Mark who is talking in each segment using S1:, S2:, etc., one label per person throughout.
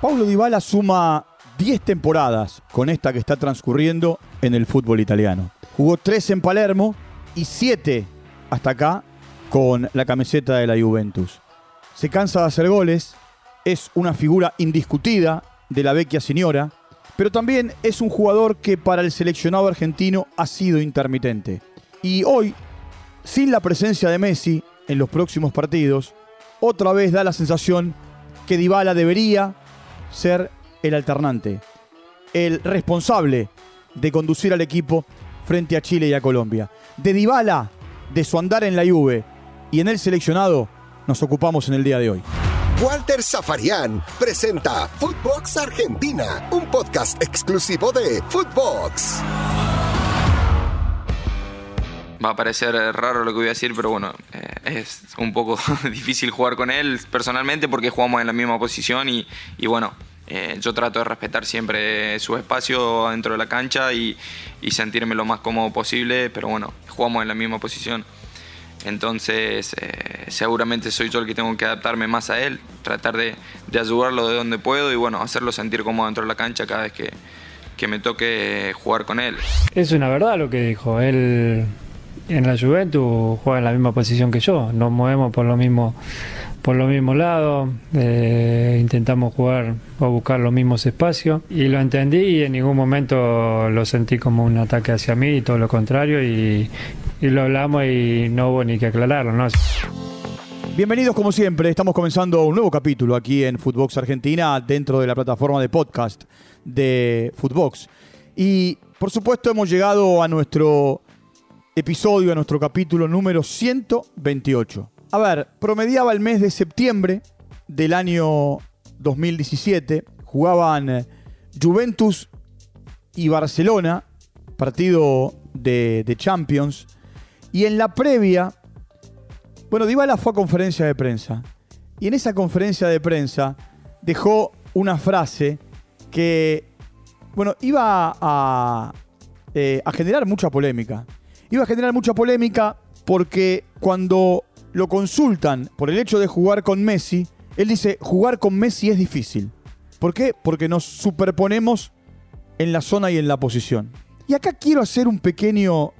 S1: Paulo Dybala suma 10 temporadas con esta que está transcurriendo en el fútbol italiano. Jugó 3 en Palermo y 7 hasta acá con la camiseta de la Juventus. Se cansa de hacer goles, es una figura indiscutida de la vecchia señora, pero también es un jugador que para el seleccionado argentino ha sido intermitente. Y hoy, sin la presencia de Messi en los próximos partidos, otra vez da la sensación que Dybala debería ser el alternante, el responsable de conducir al equipo frente a Chile y a Colombia. De Dybala, de su andar en la Juve y en el seleccionado, nos ocupamos en el día de hoy.
S2: Walter Zafarian presenta Footbox Argentina, un podcast exclusivo de Footbox.
S3: Va a parecer raro lo que voy a decir, pero bueno, eh, es un poco difícil jugar con él personalmente porque jugamos en la misma posición y, y bueno, eh, yo trato de respetar siempre su espacio dentro de la cancha y, sentirme lo más cómodo posible, pero bueno, jugamos en la misma posición. Entonces, eh, seguramente soy yo el que tengo que adaptarme más a él, tratar de, de, ayudarlo de donde puedo y bueno, hacerlo sentir cómodo dentro de la cancha cada vez que, que me toque jugar con él.
S4: Es una verdad lo que dijo. Él en la Juventus juega en la misma posición que yo. Nos movemos por lo mismo por los mismos lados, eh, intentamos jugar o buscar los mismos espacios y lo entendí y en ningún momento lo sentí como un ataque hacia mí y todo lo contrario y, lo hablamos y no hubo ni que aclararlo.
S1: Bienvenidos como siempre, estamos comenzando un nuevo capítulo aquí en Footbox Argentina dentro de la plataforma de podcast de Footbox. Y por supuesto hemos llegado a nuestro episodio, a nuestro capítulo número 128. A ver, promediaba el mes de septiembre del año 2017. Jugaban eh, Juventus y Barcelona, partido de, Champions. Y en la previa, bueno, Dybala fue a conferencia de prensa. Y en esa conferencia de prensa dejó una frase que, bueno, iba a, eh, a generar mucha polémica. Iba a generar mucha polémica porque cuando lo consultan por el hecho de jugar con Messi, él dice, jugar con Messi es difícil. ¿Por qué? Porque nos superponemos en la zona y en la posición. Y acá quiero hacer un pequeño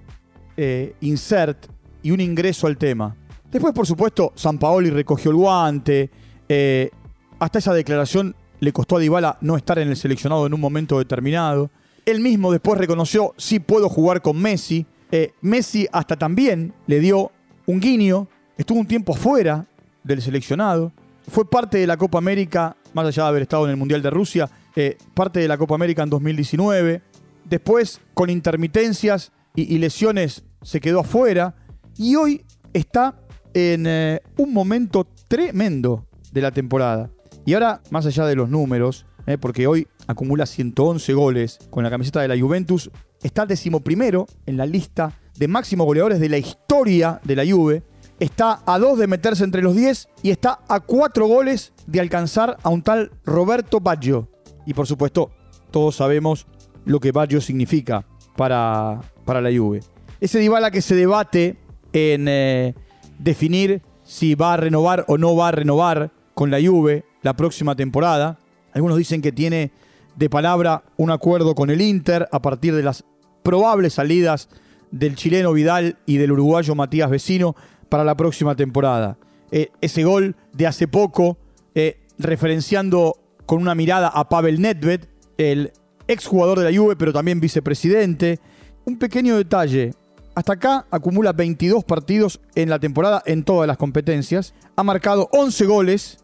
S1: eh, insert y un ingreso al tema. Después, por supuesto, San Paoli recogió el guante. Eh, hasta esa declaración le costó a Dybala no estar en el seleccionado en un momento determinado. Él mismo después reconoció, sí puedo jugar con Messi. Eh, Messi hasta también le dio un guiño Estuvo un tiempo fuera del seleccionado. Fue parte de la Copa América, más allá de haber estado en el Mundial de Rusia, eh, parte de la Copa América en 2019. Después, con intermitencias y, lesiones, se quedó afuera. Y hoy está en eh, un momento tremendo de la temporada. Y ahora, más allá de los números, eh, porque hoy acumula 111 goles con la camiseta de la Juventus, está decimoprimero en la lista de máximos goleadores de la historia de la Juve está a dos de meterse entre los 10 y está a cuatro goles de alcanzar a un tal Roberto Baggio. Y por supuesto, todos sabemos lo que Baggio significa para, para la Juve. Ese Dybala que se debate en eh, definir si va a renovar o no va a renovar con la Juve la próxima temporada. Algunos dicen que tiene de palabra un acuerdo con el Inter a partir de las probables salidas del chileno Vidal y del uruguayo Matías Vecino para la próxima temporada. Eh, ese gol de hace poco, eh, referenciando con una mirada a Pavel Nedved, el exjugador de la Juve, pero también vicepresidente. Un pequeño detalle. Hasta acá acumula 22 partidos en la temporada en todas las competencias. Ha marcado 11 goles,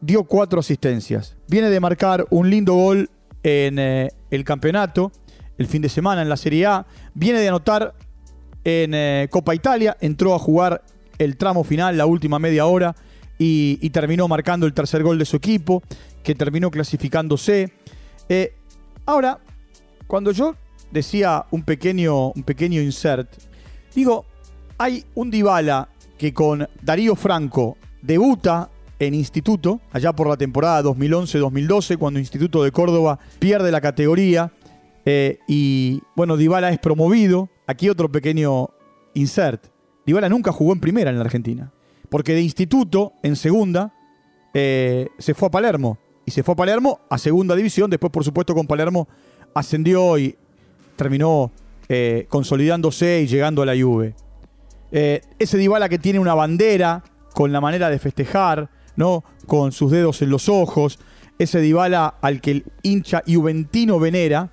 S1: dio 4 asistencias. Viene de marcar un lindo gol en eh, el campeonato, el fin de semana en la Serie A. Viene de anotar en Copa Italia, entró a jugar el tramo final, la última media hora, y, terminó marcando el tercer gol de su equipo, que terminó clasificándose. Eh, ahora, cuando yo decía un pequeño, un pequeño insert, digo, hay un Dybala que con Darío Franco debuta en Instituto, allá por la temporada 2011-2012, cuando Instituto de Córdoba pierde la categoría eh, y, bueno, Dybala es promovido. Aquí otro pequeño insert. Dybala nunca jugó en primera en la Argentina. Porque de instituto, en segunda, eh, se fue a Palermo y se fue a Palermo a segunda división. Después, por supuesto, con Palermo ascendió y terminó eh, consolidándose y llegando a la Juve. Eh, ese Dybala que tiene una bandera con la manera de festejar, ¿no? Con sus dedos en los ojos. Ese Dybala al que el hincha juventino venera.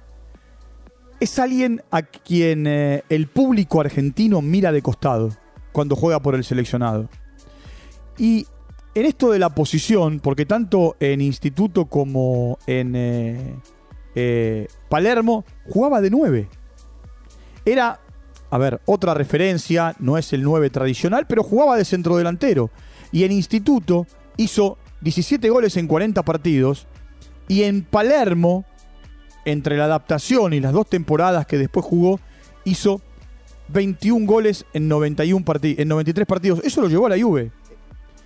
S1: Es alguien a quien eh, el público argentino mira de costado cuando juega por el seleccionado. Y en esto de la posición, porque tanto en Instituto como en eh, Palermo jugaba de 9. Era a ver, otra referencia, no es el 9 tradicional, pero jugaba de centrodelantero. Y en Instituto hizo 17 goles en 40 partidos. Y en Palermo, entre la adaptación y las dos temporadas que después jugó, hizo 21 goles en, 91 en 93 partidos. Eso lo llevó a la Juve.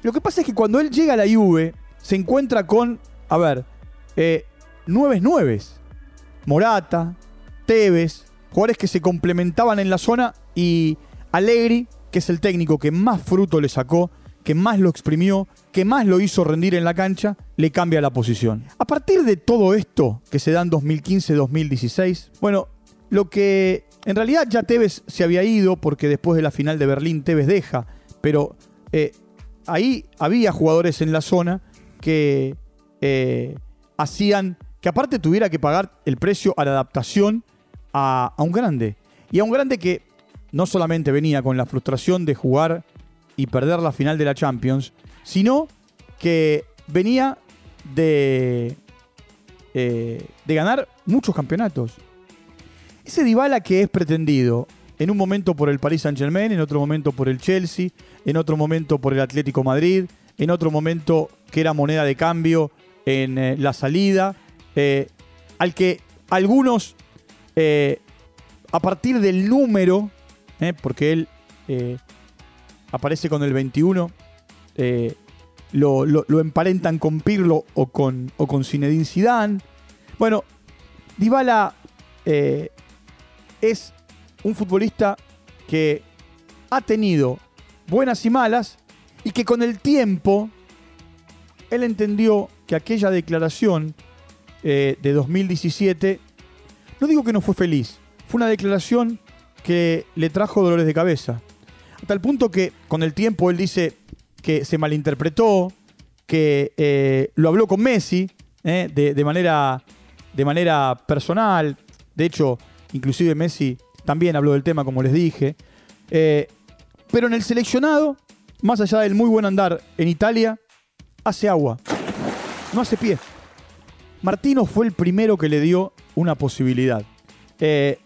S1: Lo que pasa es que cuando él llega a la Juve, se encuentra con, a ver, eh, 9 Morata, Tevez, jugadores que se complementaban en la zona y Allegri, que es el técnico que más fruto le sacó, que más lo exprimió, que más lo hizo rendir en la cancha, le cambia la posición. A partir de todo esto que se da en 2015-2016, bueno, lo que en realidad ya Tevez se había ido porque después de la final de Berlín Tevez deja, pero eh, ahí había jugadores en la zona que eh, hacían que aparte tuviera que pagar el precio a la adaptación a, un grande. Y a un grande que no solamente venía con la frustración de jugar y perder la final de la Champions, sino que venía de, eh, de ganar muchos campeonatos. Ese Dybala que es pretendido en un momento por el Paris Saint Germain, en otro momento por el Chelsea, en otro momento por el Atlético Madrid, en otro momento que era moneda de cambio en eh, la salida, eh, al que algunos eh, a partir del número, porque él aparece con el 21, lo, emparentan con Pirlo o con, o con Zinedine Zidane. Bueno, Dybala es un futbolista que ha tenido buenas y malas y que con el tiempo él entendió que aquella declaración de 2017 no digo que no fue feliz, fue una declaración que le trajo dolores de cabeza. Hasta el punto que con el tiempo él dice que se malinterpretó, que eh, lo habló con Messi eh, de, manera, de manera personal. De hecho, inclusive Messi también habló del tema, como les dije. Eh, pero en el seleccionado, más allá del muy buen andar en Italia, hace agua, no hace pie. Martino fue el primero que le dio una posibilidad. Eh,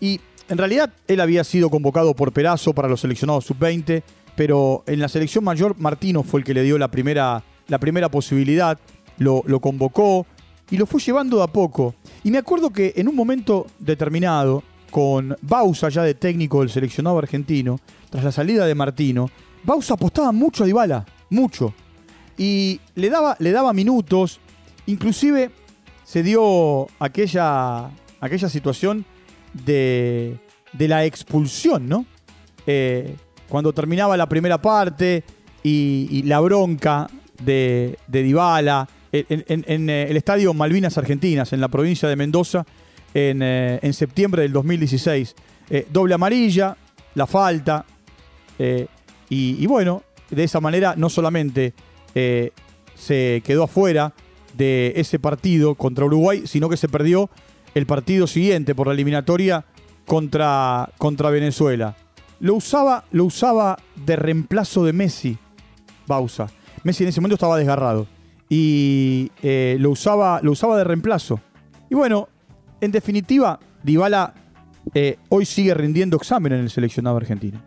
S1: y en realidad él había sido convocado por Perazo para los seleccionados sub-20, pero en la selección mayor Martino fue el que le dio la primera, la primera posibilidad, lo, lo convocó y lo fue llevando de a poco. Y me acuerdo que en un momento determinado, con Bausa ya de técnico del seleccionado argentino, tras la salida de Martino, Bausa apostaba mucho a Dybala, mucho. Y le daba, le daba minutos, inclusive se dio aquella, aquella situación de, la expulsión, ¿no? Eh, cuando terminaba la primera parte y, la bronca de, de Dybala en, eh, el estadio Malvinas Argentinas, en la provincia de Mendoza, en, eh, septiembre del 2016. doble amarilla, la falta, y, y, bueno, de esa manera no solamente se quedó afuera de ese partido contra Uruguay, sino que se perdió el partido siguiente por la eliminatoria contra, contra Venezuela. Lo usaba, lo usaba de reemplazo de Messi, Bausa. Messi en ese momento estaba desgarrado. Y eh, lo, usaba, lo usaba de reemplazo. Y bueno, en definitiva, Dybala eh, hoy sigue rindiendo examen en el seleccionado argentino.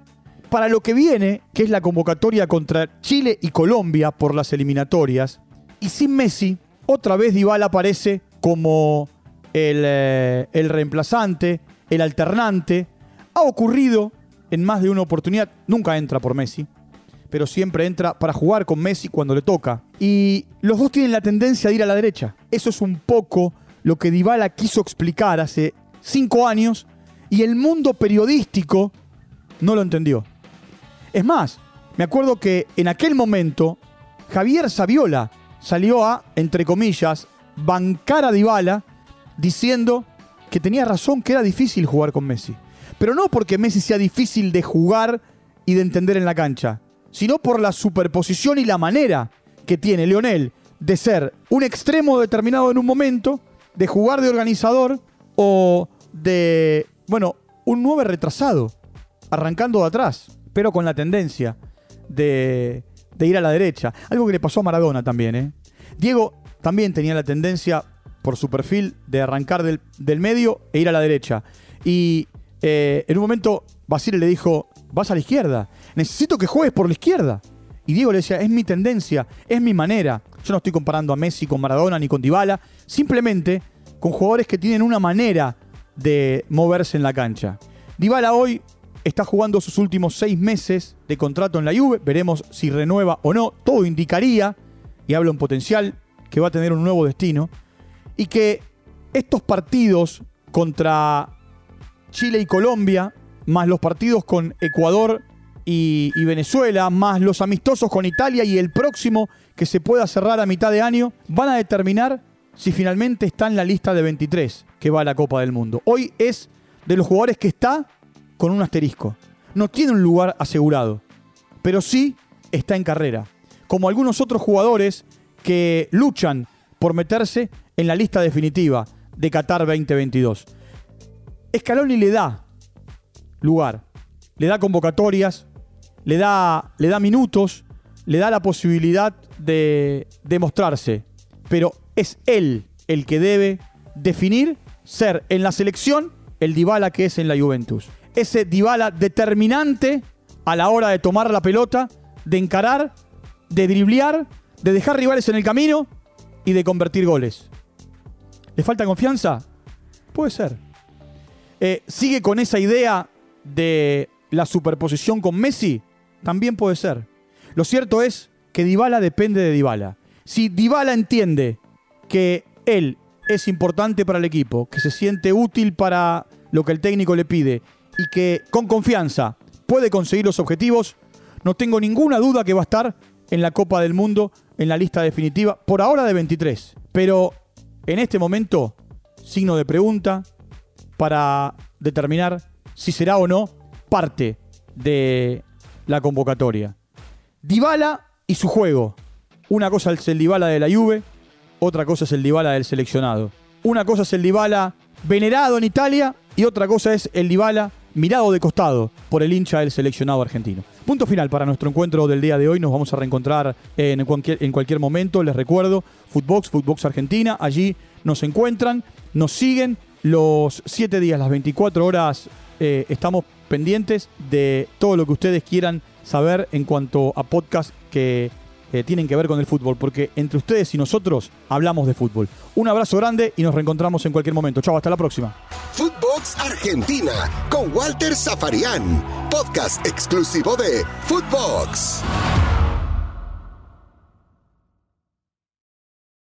S1: Para lo que viene, que es la convocatoria contra Chile y Colombia por las eliminatorias, y sin Messi, otra vez Dybala aparece como eh, el, reemplazante, el alternante. Ha ocurrido en más de una oportunidad. Nunca entra por Messi, pero siempre entra para jugar con Messi cuando le toca. Y los dos tienen la tendencia de ir a la derecha. Eso es un poco lo que Dybala quiso explicar hace cinco años y el mundo periodístico no lo entendió. Es más, me acuerdo que en aquel momento Javier Saviola salió a, entre comillas, bancar a Dybala diciendo que tenía razón que era difícil jugar con Messi. Pero no porque Messi sea difícil de jugar y de entender en la cancha, sino por la superposición y la manera que tiene Leonel de ser un extremo determinado en un momento, de jugar de organizador o de, bueno, un 9 retrasado, arrancando de atrás, pero con la tendencia de, de ir a la derecha. Algo que le pasó a Maradona también. ¿eh? Diego también tenía la tendencia, por su perfil, de arrancar del, del medio e ir a la derecha. Y eh, en un momento Basile le dijo, vas a la izquierda, necesito que juegues por la izquierda. Y Diego le decía, es mi tendencia, es mi manera. Yo no estoy comparando a Messi con Maradona ni con Dybala, simplemente con jugadores que tienen una manera de moverse en la cancha. Dybala hoy está jugando sus últimos seis meses de contrato en la Juve, veremos si renueva o no, todo indicaría, y hablo en potencial, que va a tener un nuevo destino, y que estos partidos contra Chile y Colombia, más los partidos con Ecuador y, Venezuela, más los amistosos con Italia y el próximo que se pueda cerrar a mitad de año, van a determinar si finalmente está en la lista de 23 que va a la Copa del Mundo. Hoy es de los jugadores que está con un asterisco. No tiene un lugar asegurado, pero sí está en carrera. Como algunos otros jugadores que luchan por meterse en la lista definitiva de Qatar 2022. Scaloni le da lugar, le da convocatorias, le da, le da minutos, le da la posibilidad de demostrarse, pero es él el que debe definir ser en la selección el Dybala que es en la Juventus. Ese Dybala determinante a la hora de tomar la pelota, de encarar, de driblear, de dejar rivales en el camino y de convertir goles. ¿Le falta confianza? Puede ser. Eh, ¿Sigue con esa idea de la superposición con Messi? También puede ser. Lo cierto es que Dybala depende de Dybala. Si Dybala entiende que él es importante para el equipo, que se siente útil para lo que el técnico le pide y que con confianza puede conseguir los objetivos, no tengo ninguna duda que va a estar en la Copa del Mundo en la lista definitiva, por ahora de 23. Pero en este momento, signo de pregunta para determinar si será o no parte de la convocatoria. Dybala y su juego. Una cosa es el Dybala de la Juve, otra cosa es el Dybala del seleccionado. Una cosa es el Dybala venerado en Italia y otra cosa es el Dybala mirado de costado por el hincha del seleccionado argentino. Punto final para nuestro encuentro del día de hoy. Nos vamos a reencontrar en cualquier, en cualquier momento. Les recuerdo, Footbox, Footbox Argentina. Allí nos encuentran, nos siguen los 7 días, las 24 horas. Eh, estamos pendientes de todo lo que ustedes quieran saber en cuanto a podcast que eh, tienen que ver con el fútbol, porque entre ustedes y nosotros hablamos de fútbol. Un abrazo grande y nos reencontramos en cualquier momento. Chao, hasta la próxima.
S2: Footbox Argentina con Walter Zafarian, podcast exclusivo de Footbox.